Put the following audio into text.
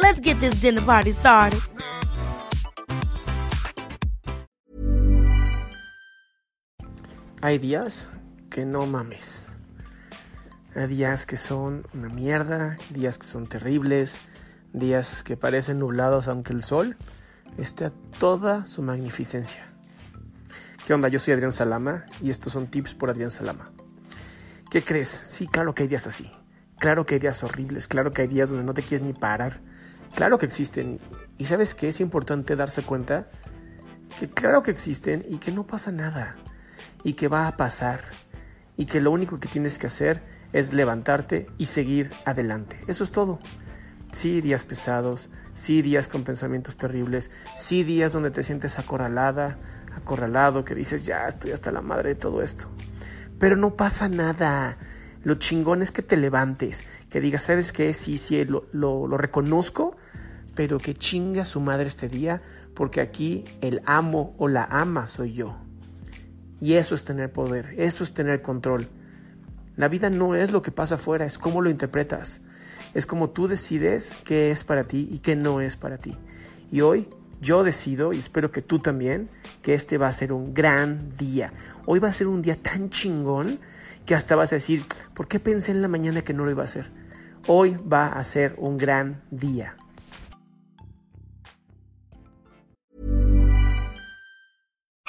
Let's get this dinner party started. Hay días que no mames. Hay días que son una mierda, días que son terribles, días que parecen nublados aunque el sol esté a toda su magnificencia. ¿Qué onda? Yo soy Adrián Salama y estos son tips por Adrián Salama. ¿Qué crees? Sí, claro que hay días así. Claro que hay días horribles, claro que hay días donde no te quieres ni parar. Claro que existen. Y sabes que es importante darse cuenta que claro que existen y que no pasa nada y que va a pasar y que lo único que tienes que hacer es levantarte y seguir adelante. Eso es todo. Sí, días pesados, sí, días con pensamientos terribles, sí, días donde te sientes acorralada, acorralado, que dices, ya estoy hasta la madre de todo esto. Pero no pasa nada. Lo chingón es que te levantes, que digas, ¿sabes qué? Sí, sí, lo, lo, lo reconozco, pero que chinga su madre este día, porque aquí el amo o la ama soy yo. Y eso es tener poder, eso es tener control. La vida no es lo que pasa afuera, es cómo lo interpretas. Es como tú decides qué es para ti y qué no es para ti. Y hoy yo decido, y espero que tú también, que este va a ser un gran día. Hoy va a ser un día tan chingón que hasta vas a decir, ¿por qué pensé en la mañana que no lo iba a hacer? Hoy va a ser un gran día.